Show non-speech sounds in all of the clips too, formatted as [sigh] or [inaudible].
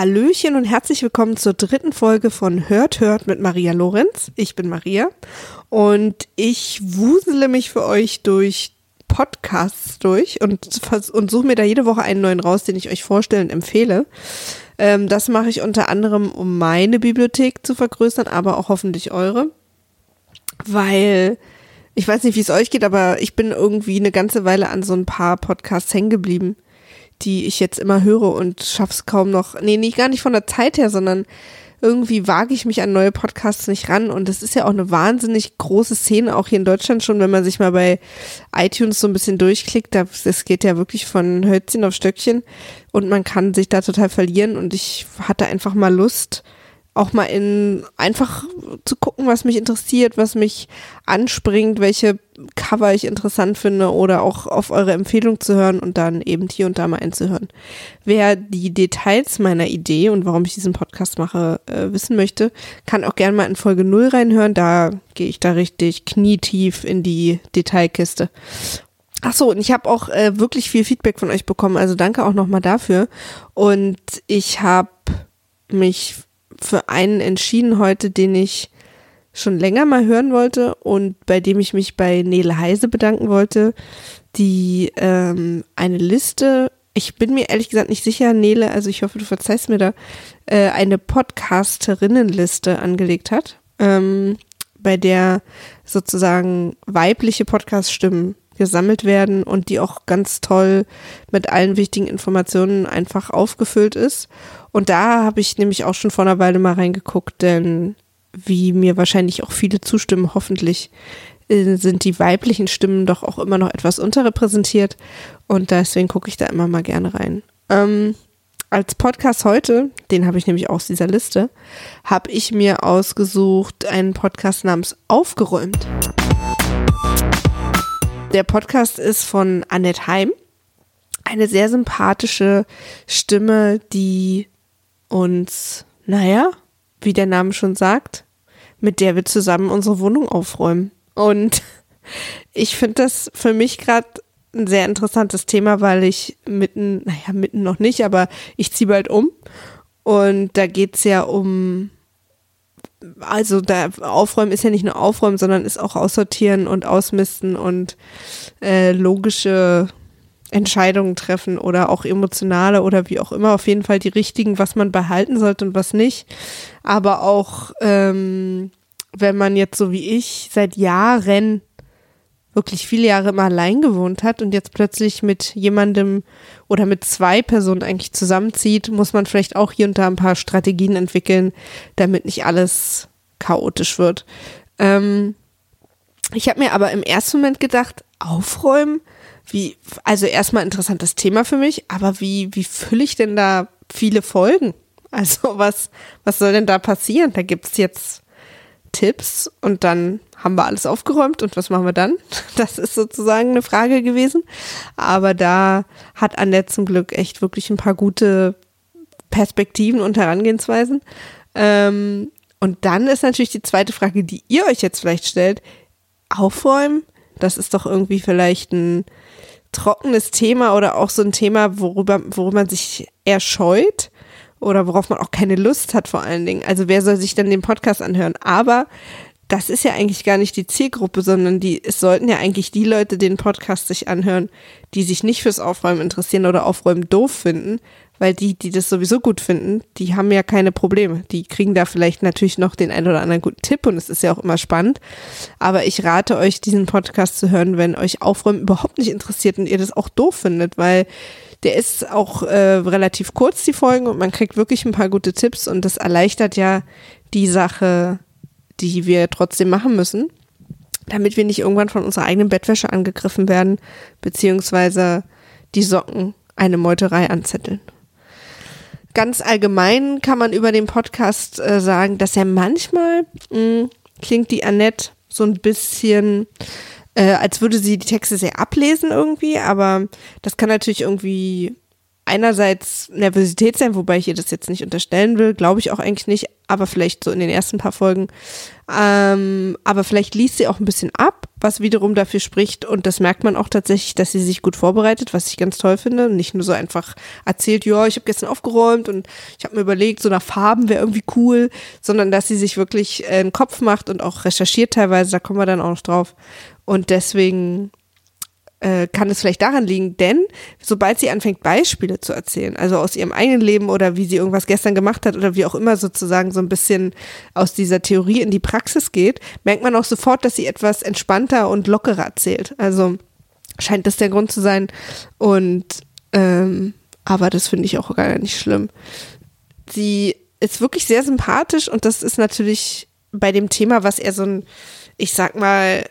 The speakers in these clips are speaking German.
Hallöchen und herzlich willkommen zur dritten Folge von Hört Hört mit Maria Lorenz. Ich bin Maria und ich wusele mich für euch durch Podcasts durch und, und suche mir da jede Woche einen neuen raus, den ich euch vorstellen empfehle. Ähm, das mache ich unter anderem, um meine Bibliothek zu vergrößern, aber auch hoffentlich eure. Weil ich weiß nicht, wie es euch geht, aber ich bin irgendwie eine ganze Weile an so ein paar Podcasts hängen geblieben die ich jetzt immer höre und schaff's kaum noch. Nee, nicht gar nicht von der Zeit her, sondern irgendwie wage ich mich an neue Podcasts nicht ran. Und das ist ja auch eine wahnsinnig große Szene, auch hier in Deutschland schon, wenn man sich mal bei iTunes so ein bisschen durchklickt. Das geht ja wirklich von Hölzchen auf Stöckchen und man kann sich da total verlieren. Und ich hatte einfach mal Lust, auch mal in einfach zu gucken, was mich interessiert, was mich anspringt, welche Cover ich interessant finde oder auch auf eure Empfehlung zu hören und dann eben hier und da mal einzuhören. Wer die Details meiner Idee und warum ich diesen Podcast mache, äh, wissen möchte, kann auch gerne mal in Folge 0 reinhören. Da gehe ich da richtig knietief in die Detailkiste. Ach so, und ich habe auch äh, wirklich viel Feedback von euch bekommen, also danke auch nochmal dafür. Und ich habe mich für einen entschieden heute, den ich schon länger mal hören wollte und bei dem ich mich bei Nele Heise bedanken wollte, die ähm, eine Liste, ich bin mir ehrlich gesagt nicht sicher, Nele, also ich hoffe, du verzeihst mir da, äh, eine Podcasterinnenliste angelegt hat, ähm, bei der sozusagen weibliche Podcast-Stimmen gesammelt werden und die auch ganz toll mit allen wichtigen Informationen einfach aufgefüllt ist. Und da habe ich nämlich auch schon vor einer Weile mal reingeguckt, denn wie mir wahrscheinlich auch viele zustimmen, hoffentlich äh, sind die weiblichen Stimmen doch auch immer noch etwas unterrepräsentiert und deswegen gucke ich da immer mal gerne rein. Ähm, als Podcast heute, den habe ich nämlich aus dieser Liste, habe ich mir ausgesucht einen Podcast namens Aufgeräumt. Der Podcast ist von Annette Heim, eine sehr sympathische Stimme, die uns, naja, wie der Name schon sagt, mit der wir zusammen unsere Wohnung aufräumen. Und [laughs] ich finde das für mich gerade ein sehr interessantes Thema, weil ich mitten, naja, mitten noch nicht, aber ich ziehe bald um. Und da geht es ja um, also da Aufräumen ist ja nicht nur Aufräumen, sondern ist auch Aussortieren und Ausmisten und äh, logische Entscheidungen treffen oder auch emotionale oder wie auch immer, auf jeden Fall die richtigen, was man behalten sollte und was nicht. Aber auch, ähm, wenn man jetzt so wie ich seit Jahren wirklich viele Jahre immer allein gewohnt hat und jetzt plötzlich mit jemandem oder mit zwei Personen eigentlich zusammenzieht, muss man vielleicht auch hier und da ein paar Strategien entwickeln, damit nicht alles chaotisch wird. Ähm, ich habe mir aber im ersten Moment gedacht, aufräumen, wie, also erstmal interessantes Thema für mich, aber wie, wie fülle ich denn da viele Folgen? [laughs] Also was, was soll denn da passieren? Da gibt's jetzt Tipps und dann haben wir alles aufgeräumt und was machen wir dann? [laughs] Das ist sozusagen eine Frage gewesen. Aber da hat Annette zum Glück echt wirklich ein paar gute Perspektiven und Herangehensweisen. Ähm, und dann ist natürlich die zweite Frage, die ihr euch jetzt vielleicht stellt, aufräumen, das ist doch irgendwie vielleicht ein trockenes Thema oder auch so ein Thema, worüber, worüber man sich eher scheut oder worauf man auch keine Lust hat vor allen Dingen. Also wer soll sich dann den Podcast anhören? Aber das ist ja eigentlich gar nicht die Zielgruppe, sondern die, es sollten ja eigentlich die Leute den Podcast sich anhören, die sich nicht fürs Aufräumen interessieren oder Aufräumen doof finden, weil die, die das sowieso gut finden, die haben ja keine Probleme. Die kriegen da vielleicht natürlich noch den einen oder anderen guten Tipp und es ist ja auch immer spannend. Aber ich rate euch, diesen Podcast zu hören, wenn euch Aufräumen überhaupt nicht interessiert und ihr das auch doof findet, weil der ist auch äh, relativ kurz, die Folgen, und man kriegt wirklich ein paar gute Tipps und das erleichtert ja die Sache, die wir trotzdem machen müssen, damit wir nicht irgendwann von unserer eigenen Bettwäsche angegriffen werden, beziehungsweise die Socken eine Meuterei anzetteln. Ganz allgemein kann man über den Podcast äh, sagen, dass er manchmal mh, hm, klingt die Annette so ein bisschen, äh, als würde sie die Texte sehr ablesen irgendwie, aber das kann natürlich irgendwie einerseits Nervosität sein, wobei ich ihr das jetzt nicht unterstellen will, glaube ich auch eigentlich nicht, aber vielleicht so in den ersten paar Folgen. Ähm, aber vielleicht liest sie auch ein bisschen ab was wiederum dafür spricht. Und das merkt man auch tatsächlich, dass sie sich gut vorbereitet, was ich ganz toll finde. Nicht nur so einfach erzählt, ja, ich habe gestern aufgeräumt und ich habe mir überlegt, so nach Farben wäre irgendwie cool, sondern dass sie sich wirklich äh, einen Kopf macht und auch recherchiert teilweise, da kommen wir dann auch noch drauf. Und deswegen äh, kann es vielleicht daran liegen, denn sobald sie anfängt, Beispiele zu erzählen, also aus ihrem eigenen Leben oder wie sie irgendwas gestern gemacht hat oder wie auch immer sozusagen so ein bisschen aus dieser Theorie in die Praxis geht, merkt man auch sofort, dass sie etwas entspannter und lockerer erzählt. Also scheint das der Grund zu sein. Und ähm, aber das finde ich auch gar nicht schlimm. Sie ist wirklich sehr sympathisch und das ist natürlich bei dem Thema, was er so ein, ich sag mal,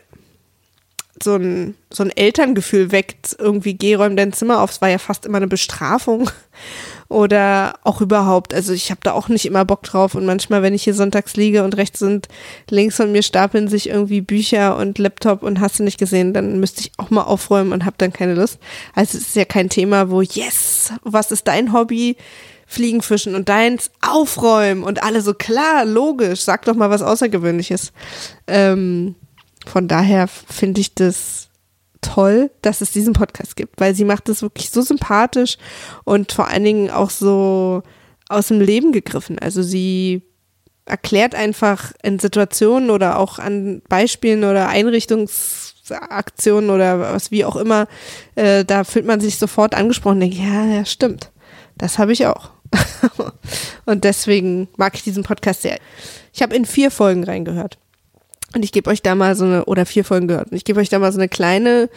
so ein, so ein Elterngefühl weckt. Irgendwie geh, räum dein Zimmer auf. Es war ja fast immer eine Bestrafung. [laughs] Oder auch überhaupt. Also ich habe da auch nicht immer Bock drauf. Und manchmal, wenn ich hier sonntags liege und rechts sind, links von mir stapeln sich irgendwie Bücher und Laptop und hast du nicht gesehen, dann müsste ich auch mal aufräumen und habe dann keine Lust. Also es ist ja kein Thema, wo, yes, was ist dein Hobby? Fliegen, Fischen und deins aufräumen und alle so klar, logisch, sag doch mal was Außergewöhnliches. Ähm, von daher finde ich das toll, dass es diesen Podcast gibt, weil sie macht es wirklich so sympathisch und vor allen Dingen auch so aus dem Leben gegriffen. Also sie erklärt einfach in Situationen oder auch an Beispielen oder Einrichtungsaktionen oder was wie auch immer, äh, da fühlt man sich sofort angesprochen und denkt, ja, ja, stimmt. Das habe ich auch. [laughs] und deswegen mag ich diesen Podcast sehr. Ich habe in vier Folgen reingehört. Und ich gebe euch da mal so eine, oder vier Folgen gehört. Und ich gebe euch da mal so eine kleine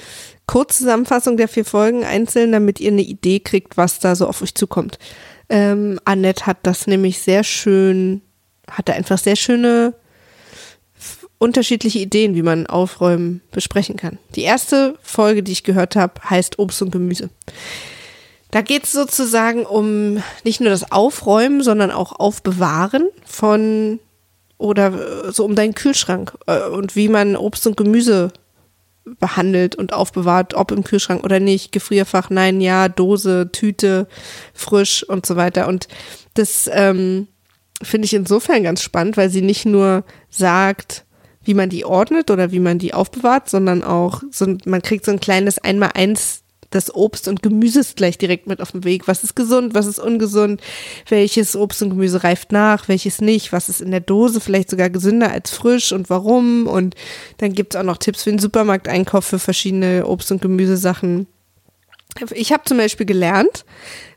Kurzzusammenfassung der vier Folgen einzeln, damit ihr eine Idee kriegt, was da so auf euch zukommt. Ähm, Annette hat das nämlich sehr schön, hatte einfach sehr schöne unterschiedliche Ideen, wie man Aufräumen besprechen kann. Die erste Folge, die ich gehört habe, heißt Obst und Gemüse. Da geht es sozusagen um nicht nur das Aufräumen, sondern auch Aufbewahren von oder so um deinen Kühlschrank äh, und wie man Obst und Gemüse behandelt und aufbewahrt, ob im Kühlschrank oder nicht, Gefrierfach, nein, ja, Dose, Tüte, frisch und so weiter. Und das ähm, finde ich insofern ganz spannend, weil sie nicht nur sagt, wie man die ordnet oder wie man die aufbewahrt, sondern auch so, man kriegt so ein kleines Einmal-Eins das Obst und Gemüse gleich direkt mit auf dem Weg. Was ist gesund, was ist ungesund, welches Obst und Gemüse reift nach, welches nicht, was ist in der Dose vielleicht sogar gesünder als frisch und warum. Und dann gibt es auch noch Tipps für den Supermarkteinkauf für verschiedene Obst- und Gemüsesachen. Ich habe zum Beispiel gelernt,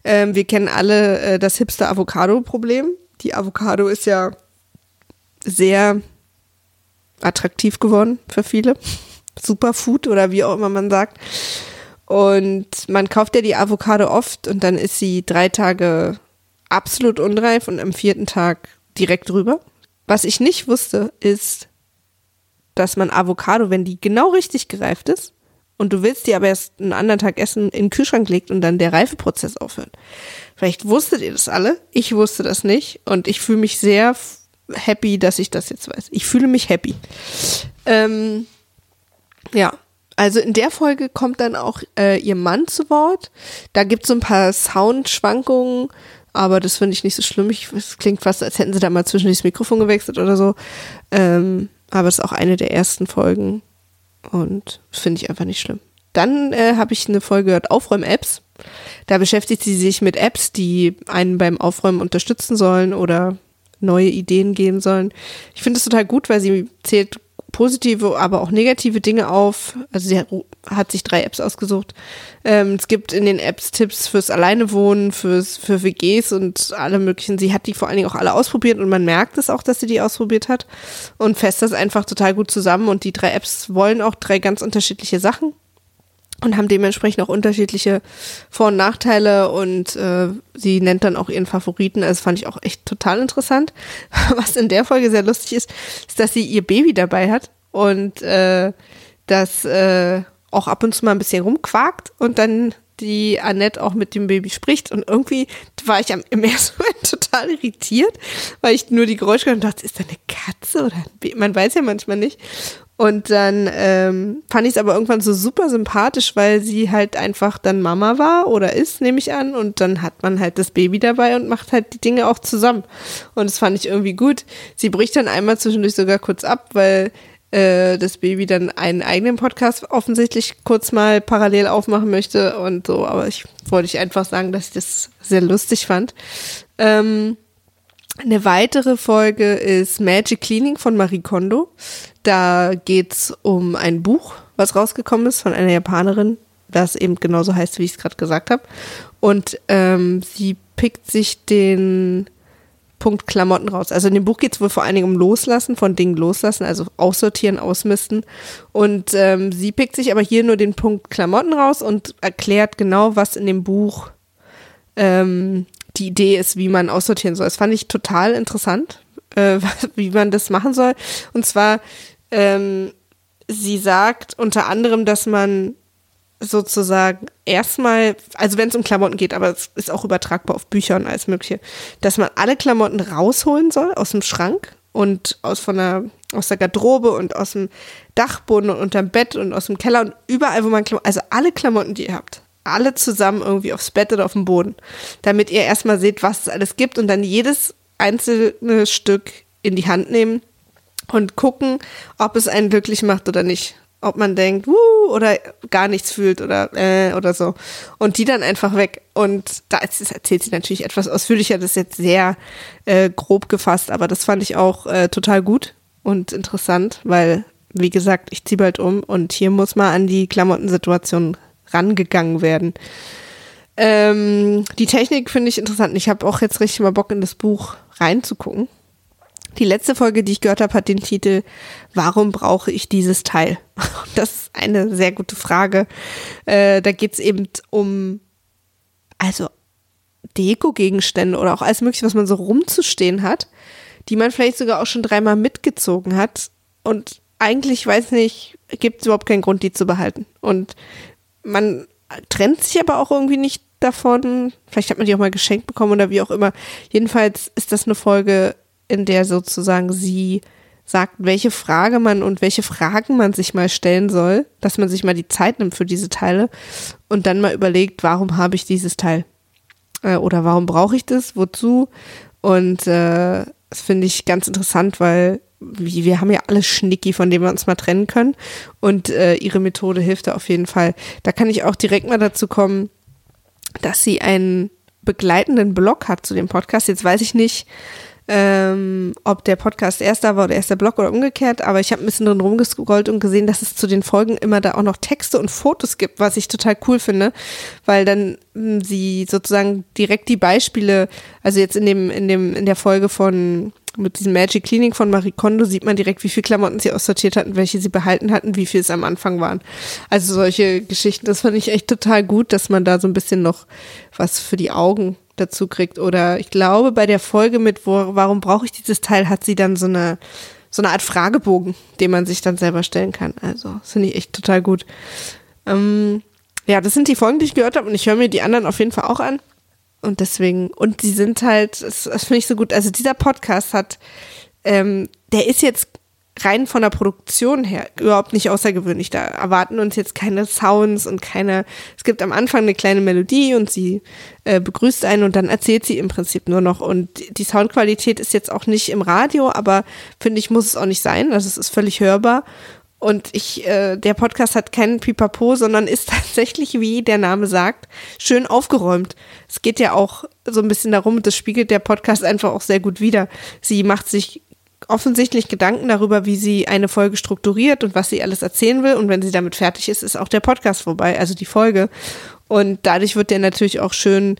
äh, wir kennen alle äh, das Hipster-Avocado-Problem. Die Avocado ist ja sehr attraktiv geworden für viele. [laughs] Superfood oder wie auch immer man sagt. Und man kauft ja die Avocado oft und dann ist sie drei Tage absolut unreif und am vierten Tag direkt drüber. Was ich nicht wusste, ist, dass man Avocado, wenn die genau richtig gereift ist und du willst die aber erst einen anderen Tag essen, in den Kühlschrank legt und dann der Reifeprozess aufhört. Vielleicht wusstet ihr das alle. Ich wusste das nicht und ich fühle mich sehr happy, dass ich das jetzt weiß. Ich fühle mich happy. Ähm, ja, also in der Folge kommt dann auch äh, ihr Mann zu Wort. Da gibt es so ein paar Soundschwankungen, aber das finde ich nicht so schlimm. es klingt fast, als hätten sie da mal zwischen das Mikrofon gewechselt oder so. Ähm, aber es ist auch eine der ersten Folgen und finde ich einfach nicht schlimm. Dann äh, habe ich eine Folge gehört, Aufräum-Apps. Da beschäftigt sie sich mit Apps, die einen beim Aufräumen unterstützen sollen oder neue Ideen geben sollen. Ich finde es total gut, weil sie zählt positive, aber auch negative Dinge auf. Also sie hat, sich drei Apps ausgesucht. Ähm, es gibt in den Apps Tipps fürs Alleinewohnen, fürs, für WGs und alle möglichen. Sie hat die vor allen Dingen auch alle ausprobiert und man merkt es auch, dass sie die ausprobiert hat und fässt das einfach total gut zusammen und die drei Apps wollen auch drei ganz unterschiedliche Sachen und haben dementsprechend auch unterschiedliche Vor- und Nachteile und äh, sie nennt dann auch ihren Favoriten. Also fand ich auch echt total interessant. [laughs] Was in der Folge sehr lustig ist, ist, dass sie ihr Baby dabei hat und äh, das äh, auch ab und zu mal ein bisschen rumquakt und dann die Annette auch mit dem Baby spricht und irgendwie war ich im ersten Moment [laughs] total irritiert, weil ich nur die Geräusche gehört und dachte, ist da eine Katze oder ein Baby? Man weiß ja manchmal nicht. Und dann ähm, fand ich es aber irgendwann so super sympathisch, weil sie halt einfach dann Mama war oder ist, nehme ich an. Und dann hat man halt das Baby dabei und macht halt die Dinge auch zusammen. Und das fand ich irgendwie gut. Sie bricht dann einmal zwischendurch sogar kurz ab, weil äh, das Baby dann einen eigenen Podcast offensichtlich kurz mal parallel aufmachen möchte und so. Aber ich wollte ich einfach sagen, dass ich das sehr lustig fand. Ähm, eine weitere Folge ist Magic Cleaning von Marie Kondo. Da geht's um ein Buch, was rausgekommen ist von einer Japanerin, das eben genauso heißt, wie ich es gerade gesagt habe. Und ähm, sie pickt sich den Punkt Klamotten raus. Also in dem Buch geht es wohl vor allen Dingen um Loslassen, von Dingen loslassen, also aussortieren, ausmisten. Und ähm, sie pickt sich aber hier nur den Punkt Klamotten raus und erklärt genau, was in dem Buch ähm, die Idee ist, wie man aussortieren soll. Das fand ich total interessant, äh, [laughs] wie man das machen soll. Und zwar, ähm, sie sagt unter anderem, dass man sozusagen erstmal, also wenn es um Klamotten geht, aber es ist auch übertragbar auf Bücher und alles Mögliche, dass man alle Klamotten rausholen soll aus dem Schrank und aus von der, aus der Garderobe und aus dem Dachboden und unterm Bett und aus dem Keller und überall, wo man Klamotten, also alle Klamotten, die ihr habt, alle zusammen irgendwie aufs Bett oder auf dem Boden, damit ihr erstmal seht, was es alles gibt und dann jedes einzelne Stück in die Hand nehmen und gucken, ob es einen glücklich macht oder nicht ob man denkt, wuh, oder gar nichts fühlt oder äh, oder so. Und die dann einfach weg. Und da erzählt sie natürlich etwas ausführlicher, das ist jetzt sehr äh, grob gefasst, aber das fand ich auch äh, total gut und interessant, weil, wie gesagt, ich ziehe bald um und hier muss mal an die Klamottensituation rangegangen werden. Ähm, die Technik finde ich interessant. Ich habe auch jetzt richtig mal Bock in das Buch reinzugucken. Die letzte Folge, die ich gehört habe, hat den Titel Warum brauche ich dieses Teil? [laughs] Das ist eine sehr gute Frage. Äh, da geht es eben um, also Deko-Gegenstände oder auch alles Mögliche, was man so rumzustehen hat, die man vielleicht sogar auch schon dreimal mitgezogen hat. Und eigentlich, weiß nicht, gibt es überhaupt keinen Grund, die zu behalten. Und man trennt sich aber auch irgendwie nicht davon. Vielleicht hat man die auch mal geschenkt bekommen oder wie auch immer. Jedenfalls ist das eine Folge, in der sozusagen sie sagt, welche Frage man und welche Fragen man sich mal stellen soll, dass man sich mal die Zeit nimmt für diese Teile und dann mal überlegt, warum habe ich dieses Teil? Äh, oder warum brauche ich das? Wozu? Und äh, das finde ich ganz interessant, weil wir haben ja alle Schnicki, von dem wir uns mal trennen können. Und äh, ihre Methode hilft da auf jeden Fall. Da kann ich auch direkt mal dazu kommen, dass sie einen begleitenden Blog hat zu dem Podcast. Jetzt weiß ich nicht, ähm, ob der Podcast erster war oder erster Blog oder umgekehrt, aber ich habe ein bisschen drin rumgescrollt und gesehen, dass es zu den Folgen immer da auch noch Texte und Fotos gibt, was ich total cool finde, weil dann mh, hm, sie sozusagen direkt die Beispiele, also jetzt in dem, in dem, in der Folge von mit diesem Magic Cleaning von Marie Kondo sieht man direkt, wie viel Klamotten sie aussortiert hatten, welche sie behalten hatten, wie viel es am Anfang waren. Also solche Geschichten, das fand ich echt total gut, dass man da so ein bisschen noch was für die Augen dazu kriegt. Oder ich glaube, bei der Folge mit, wo, warum brauche ich dieses Teil, hat sie dann so eine, so eine Art Fragebogen, den man sich dann selber stellen kann. Also, das finde ich echt total gut. Ähm, ja, das sind die Folgen, die ich gehört habe und ich höre mir die anderen auf jeden Fall auch an. Und deswegen, und die sind halt, das, das finde ich so gut. Also dieser Podcast hat, ähm, der ist jetzt rein von der Produktion her überhaupt nicht außergewöhnlich. Da erwarten uns jetzt keine Sounds und keine. Es gibt am Anfang eine kleine Melodie und sie äh, begrüßt einen und dann erzählt sie im Prinzip nur noch. Und die Soundqualität ist jetzt auch nicht im Radio, aber finde ich, muss es auch nicht sein. Also es ist völlig hörbar. Und ich, äh, der Podcast hat keinen Pipapo, sondern ist [laughs] tatsächlich, wie der Name sagt, schön aufgeräumt. Es geht ja auch so ein bisschen darum, das spiegelt der Podcast einfach auch sehr gut wider. Sie macht sich offensichtlich Gedanken darüber, wie sie eine Folge strukturiert und was sie alles erzählen will. Und wenn sie damit fertig ist, ist auch der Podcast vorbei, also die Folge. Und dadurch wird der natürlich auch schön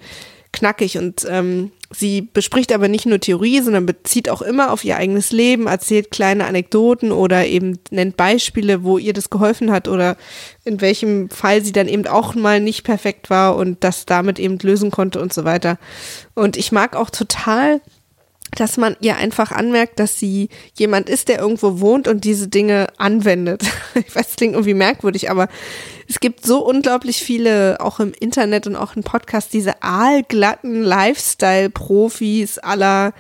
knackig. Und ähm, sie bespricht aber nicht nur Theorie, sondern bezieht auch immer auf ihr eigenes Leben, erzählt kleine Anekdoten oder eben nennt Beispiele, wo ihr das geholfen hat oder in welchem Fall sie dann eben auch mal nicht perfekt war und das damit eben lösen konnte und so weiter. Und ich mag auch total dass man ihr einfach anmerkt, dass sie jemand ist, der irgendwo wohnt und diese Dinge anwendet. [laughs] Ich weiß, es klingt irgendwie merkwürdig, aber es gibt so unglaublich viele, auch im Internet und auch im Podcast, diese aalglatten Lifestyle-Profis aller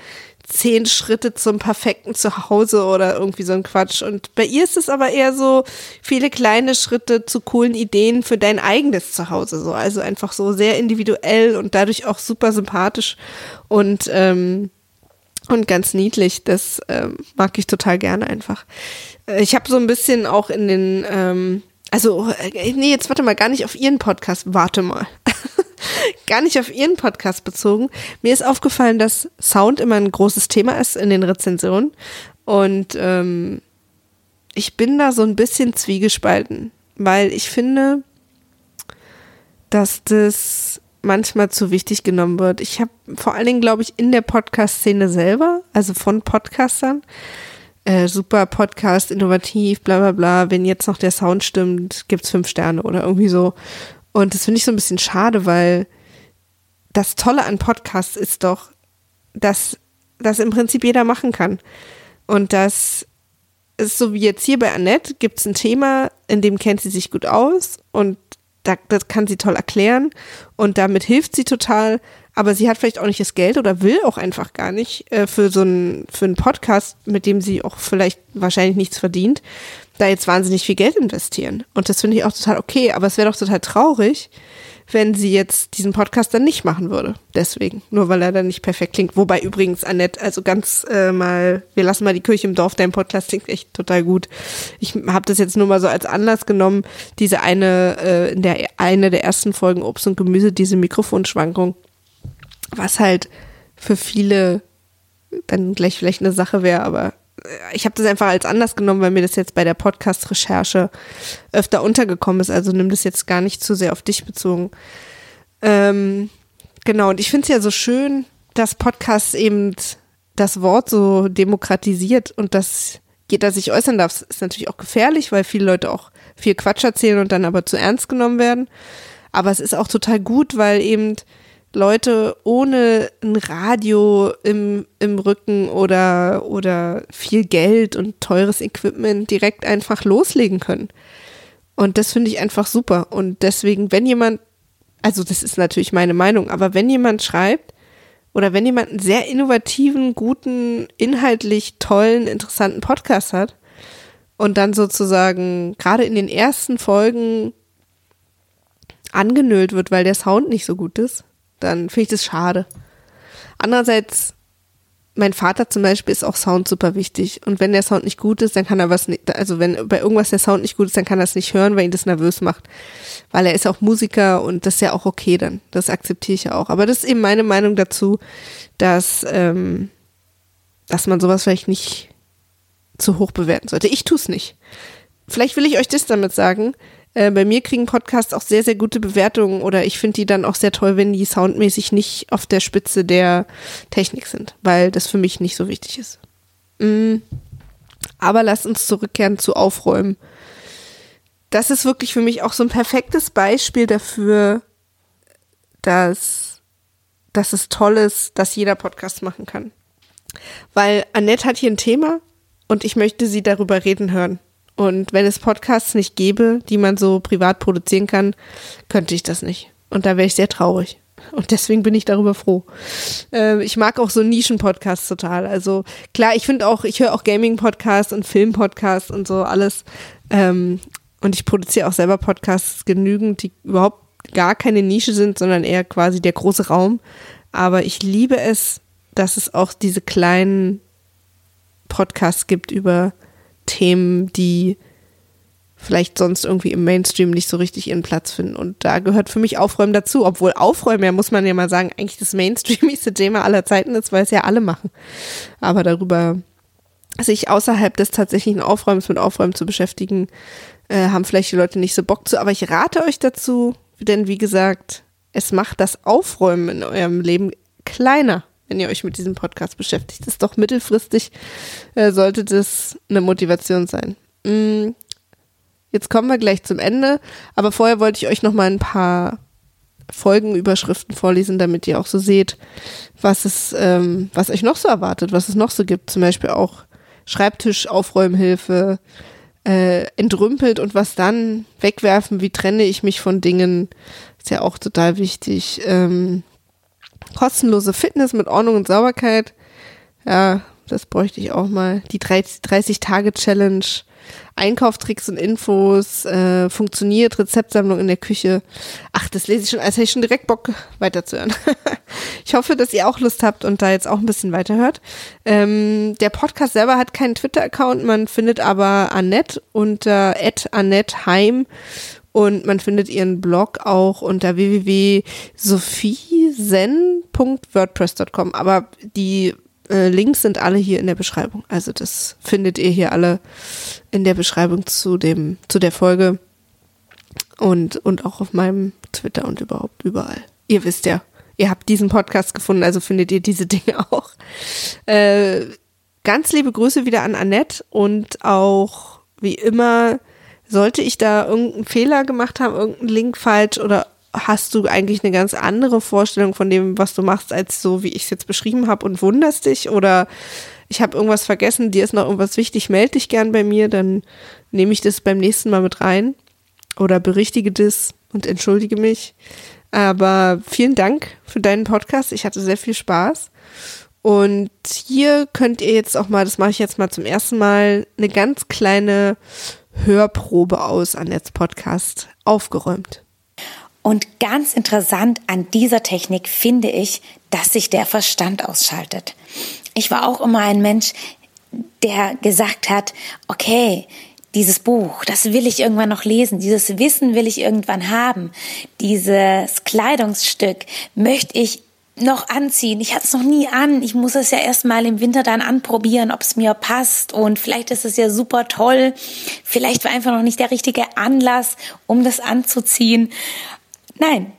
zehn Schritte zum perfekten Zuhause oder irgendwie so ein Quatsch. Und bei ihr ist es aber eher so viele kleine Schritte zu coolen Ideen für dein eigenes Zuhause. So. Also einfach so sehr individuell und dadurch auch super sympathisch. Und ähm, und ganz niedlich. Das ähm, mag ich total gerne einfach. Ich habe so ein bisschen auch in den, ähm, also, äh, nee, jetzt warte mal, gar nicht auf Ihren Podcast, warte mal. [laughs] gar nicht auf Ihren Podcast bezogen. Mir ist aufgefallen, dass Sound immer ein großes Thema ist in den Rezensionen. Und ähm, ich bin da so ein bisschen zwiegespalten, weil ich finde, dass das manchmal zu wichtig genommen wird. Ich habe vor allen Dingen, glaube ich, in der Podcast-Szene selber, also von Podcastern, äh, super Podcast, innovativ, bla bla bla, wenn jetzt noch der Sound stimmt, gibt's fünf Sterne oder irgendwie so. Und das finde ich so ein bisschen schade, weil das Tolle an Podcasts ist doch, dass das im Prinzip jeder machen kann. Und das ist so wie jetzt hier bei Annette, gibt es ein Thema, in dem kennt sie sich gut aus und da, das kann sie toll erklären und damit hilft sie total, aber sie hat vielleicht auch nicht das Geld oder will auch einfach gar nicht äh, für so einen für einen Podcast, mit dem sie auch vielleicht wahrscheinlich nichts verdient, da jetzt wahnsinnig viel Geld investieren. Und das finde ich auch total okay, aber es wäre doch total traurig, wenn sie jetzt diesen Podcast dann nicht machen würde. Deswegen, nur weil er dann nicht perfekt klingt. Wobei übrigens, Annette, also ganz äh, mal, wir lassen mal die Kirche im Dorf, dein Podcast klingt echt total gut. Ich habe das jetzt nur mal so als Anlass genommen, diese eine, äh, in der eine der ersten Folgen Obst und Gemüse, diese Mikrofonschwankung, was halt für viele dann gleich vielleicht eine Sache wäre, aber ich habe das einfach als Anlass genommen, weil mir das jetzt bei der Podcast-Recherche öfter untergekommen ist. Also nimm das jetzt gar nicht zu sehr auf dich bezogen. Ähm, genau, und ich finde es ja so schön, dass Podcast eben das Wort so demokratisiert und dass jeder sich äußern darf. Das ist natürlich auch gefährlich, weil viele Leute auch viel Quatsch erzählen und dann aber zu ernst genommen werden. Aber es ist auch total gut, weil eben Leute ohne ein Radio im, im Rücken oder, oder viel Geld und teures Equipment direkt einfach loslegen können. Und das finde ich einfach super. Und deswegen, wenn jemand, also das ist natürlich meine Meinung, aber wenn jemand schreibt oder wenn jemand einen sehr innovativen, guten, inhaltlich tollen, interessanten Podcast hat und dann sozusagen gerade in den ersten Folgen angenölt wird, weil der Sound nicht so gut ist, dann finde ich das schade. Andererseits, mein Vater zum Beispiel ist auch Sound super wichtig. Und wenn der Sound nicht gut ist, dann kann er was nicht, also wenn bei irgendwas der Sound nicht gut ist, dann kann er es nicht hören, weil ihn das nervös macht. Weil er ist auch Musiker und das ist ja auch okay dann. Das akzeptiere ich ja auch. Aber das ist eben meine Meinung dazu, dass, ähm, dass man sowas vielleicht nicht zu hoch bewerten sollte. Ich tue es nicht. Vielleicht will ich euch das damit sagen, äh, bei mir kriegen Podcasts auch sehr, sehr gute Bewertungen oder ich finde die dann auch sehr toll, wenn die soundmäßig nicht auf der Spitze der Technik sind, weil das für mich nicht so wichtig ist. Mm. Aber lasst uns zurückkehren zu Aufräumen. Das ist wirklich für mich auch so ein perfektes Beispiel dafür, dass, dass es toll ist, dass jeder Podcast machen kann. Weil Annette hat hier ein Thema und ich möchte sie darüber reden hören. Und wenn es Podcasts nicht gäbe, die man so privat produzieren kann, könnte ich das nicht. Und da wäre ich sehr traurig. Und deswegen bin ich darüber froh. Äh, ich mag auch so Nischen-Podcasts total. Also klar, ich finde auch, ich höre auch Gaming-Podcasts und Film-Podcasts und so alles. Ähm, und ich produziere auch selber Podcasts genügend, die überhaupt gar keine Nische sind, sondern eher quasi der große Raum. Aber ich liebe es, dass es auch diese kleinen Podcasts gibt über Themen, die vielleicht sonst irgendwie im Mainstream nicht so richtig ihren Platz finden. Und da gehört für mich Aufräumen dazu. Obwohl Aufräumen, ja, muss man ja mal sagen, eigentlich das mainstreamigste Thema aller Zeiten ist, weil es ja alle machen. Aber darüber sich außerhalb des tatsächlichen Aufräumens mit Aufräumen zu beschäftigen, äh, haben vielleicht die Leute nicht so Bock zu. Aber ich rate euch dazu, denn wie gesagt, es macht das Aufräumen in eurem Leben kleiner wenn ihr euch mit diesem Podcast beschäftigt. Ist doch mittelfristig, äh, sollte das eine Motivation sein. Mm, jetzt kommen wir gleich zum Ende, aber vorher wollte ich euch noch mal ein paar Folgenüberschriften vorlesen, damit ihr auch so seht, was es, ähm, was euch noch so erwartet, was es noch so gibt. Zum Beispiel auch Schreibtisch-Aufräumhilfe, äh, entrümpelt und was dann wegwerfen, wie trenne ich mich von Dingen, ist ja auch total wichtig. Ähm, kostenlose Fitness mit Ordnung und Sauberkeit. Ja, Das bräuchte ich auch mal. Die 30-Tage-Challenge. Einkaufstricks und Infos, äh, funktioniert, Rezeptsammlung in der Küche. Ach, das lese ich schon, als hätte ich schon direkt Bock weiterzuhören. [laughs] ich hoffe, dass ihr auch Lust habt und da jetzt auch ein bisschen weiterhört. Ähm, der Podcast selber hat keinen Twitter-Account, man findet aber Annette unter @annetteheim und man findet ihren Blog auch unter www.sophiesen.wordpress.com. Aber die äh, Links sind alle hier in der Beschreibung. Also das findet ihr hier alle in der Beschreibung zu dem, zu der Folge. Und, und auch auf meinem Twitter und überhaupt überall. Ihr wisst ja, ihr habt diesen Podcast gefunden, also findet ihr diese Dinge [laughs] auch. Äh, ganz liebe Grüße wieder an Annette und auch wie immer sollte ich da irgendeinen Fehler gemacht haben, irgendeinen Link falsch oder hast du eigentlich eine ganz andere Vorstellung von dem, was du machst, als so, wie ich es jetzt beschrieben habe und wunderst dich oder ich habe irgendwas vergessen, dir ist noch irgendwas wichtig, melde dich gern bei mir, dann nehme ich das beim nächsten Mal mit rein oder berichtige das und entschuldige mich. Aber vielen Dank für deinen Podcast. Ich hatte sehr viel Spaß. Und hier könnt ihr jetzt auch mal, das mache ich jetzt mal zum ersten Mal, eine ganz kleine Hörprobe aus an Netz Podcast aufgeräumt. Und ganz interessant an dieser Technik finde ich, dass sich der Verstand ausschaltet. Ich war auch immer ein Mensch, der gesagt hat, okay, dieses Buch, das will ich irgendwann noch lesen, dieses Wissen will ich irgendwann haben, dieses Kleidungsstück möchte ich noch anziehen. Ich hatte es noch nie an. Ich muss es ja erstmal im Winter dann anprobieren, ob es mir passt. Und vielleicht ist es ja super toll. Vielleicht war einfach noch nicht der richtige Anlass, um das anzuziehen. Nein,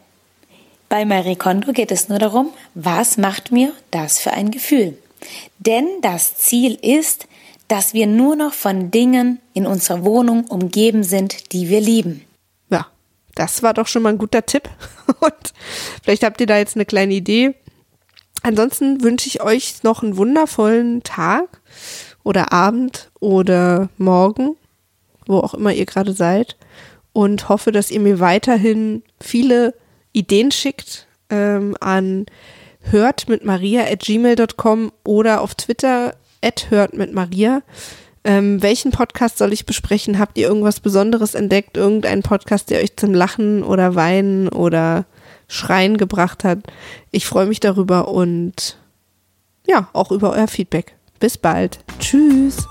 bei Marie Kondo geht es nur darum, was macht mir das für ein Gefühl? Denn das Ziel ist, dass wir nur noch von Dingen in unserer Wohnung umgeben sind, die wir lieben. Das war doch schon mal ein guter Tipp. [laughs] Und vielleicht habt ihr da jetzt eine kleine Idee. Ansonsten wünsche ich euch noch einen wundervollen Tag oder Abend oder Morgen, wo auch immer ihr gerade seid und hoffe, dass ihr mir weiterhin viele Ideen schickt ähm, an hört mit Maria at gmail.com oder auf Twitter at hört mit Maria. Ähm, welchen Podcast soll ich besprechen? Habt ihr irgendwas Besonderes entdeckt? Irgendeinen Podcast, der euch zum Lachen oder Weinen oder Schreien gebracht hat? Ich freue mich darüber und ja, auch über euer Feedback. Bis bald. Tschüss.